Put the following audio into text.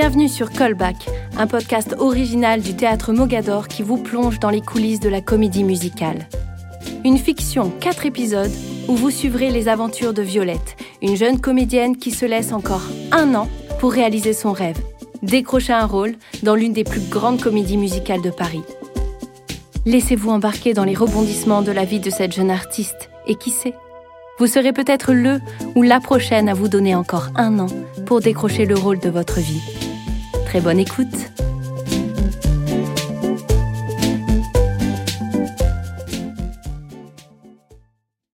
Bienvenue sur Callback, un podcast original du théâtre Mogador qui vous plonge dans les coulisses de la comédie musicale. Une fiction, quatre épisodes, où vous suivrez les aventures de Violette, une jeune comédienne qui se laisse encore un an pour réaliser son rêve, décrocher un rôle dans l'une des plus grandes comédies musicales de Paris. Laissez-vous embarquer dans les rebondissements de la vie de cette jeune artiste, et qui sait vous serez peut-être le ou la prochaine à vous donner encore un an pour décrocher le rôle de votre vie. Très bonne écoute